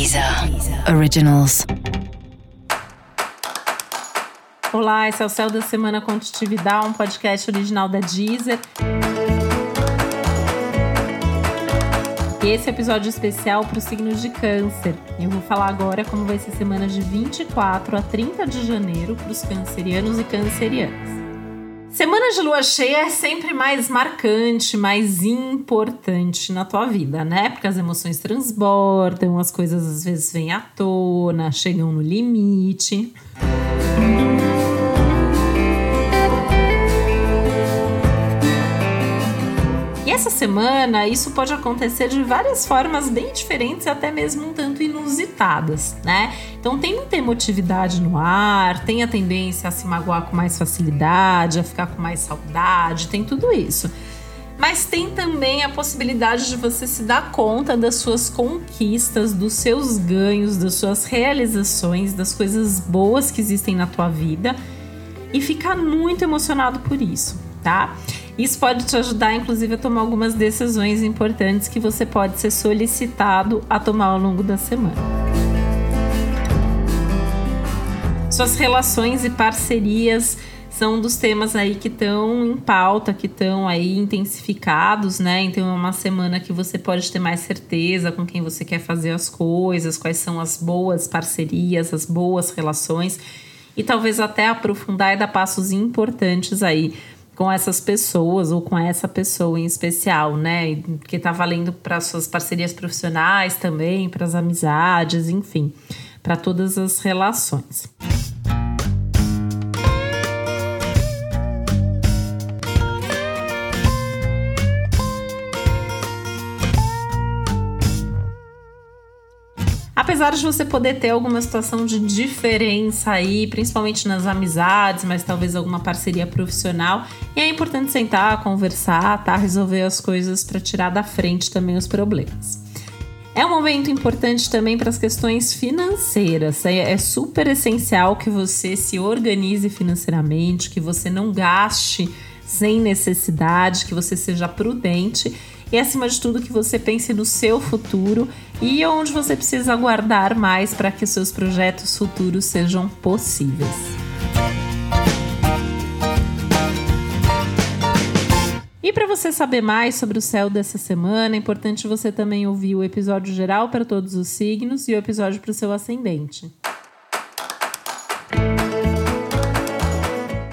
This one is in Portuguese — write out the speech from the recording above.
Deezer Originals. Olá, esse é o Céu da Semana Contitividade, um podcast original da Deezer. Esse é episódio especial para os signos de câncer. Eu vou falar agora como vai ser semana de 24 a 30 de janeiro para os cancerianos e cancerianas. Semana de lua cheia é sempre mais marcante, mais importante na tua vida, né? Porque as emoções transbordam, as coisas às vezes vêm à tona, chegam no limite. E essa semana isso pode acontecer de várias formas bem diferentes, até mesmo um tanto inusitadas, né? Então tem muita emotividade no ar, tem a tendência a se magoar com mais facilidade, a ficar com mais saudade, tem tudo isso. Mas tem também a possibilidade de você se dar conta das suas conquistas, dos seus ganhos, das suas realizações, das coisas boas que existem na tua vida e ficar muito emocionado por isso, tá? Isso pode te ajudar, inclusive, a tomar algumas decisões importantes que você pode ser solicitado a tomar ao longo da semana. Suas relações e parcerias são um dos temas aí que estão em pauta, que estão aí intensificados, né? Então é uma semana que você pode ter mais certeza com quem você quer fazer as coisas, quais são as boas parcerias, as boas relações e talvez até aprofundar e dar passos importantes aí com essas pessoas ou com essa pessoa em especial, né? Que tá valendo para suas parcerias profissionais também, para as amizades, enfim, para todas as relações. Apesar de você poder ter alguma situação de diferença aí, principalmente nas amizades, mas talvez alguma parceria profissional, e é importante sentar, conversar, tá? Resolver as coisas para tirar da frente também os problemas. É um momento importante também para as questões financeiras. É, é super essencial que você se organize financeiramente, que você não gaste sem necessidade, que você seja prudente e, acima de tudo, que você pense no seu futuro e onde você precisa aguardar mais para que seus projetos futuros sejam possíveis. E para você saber mais sobre o céu dessa semana, é importante você também ouvir o episódio geral para todos os signos e o episódio para o seu ascendente.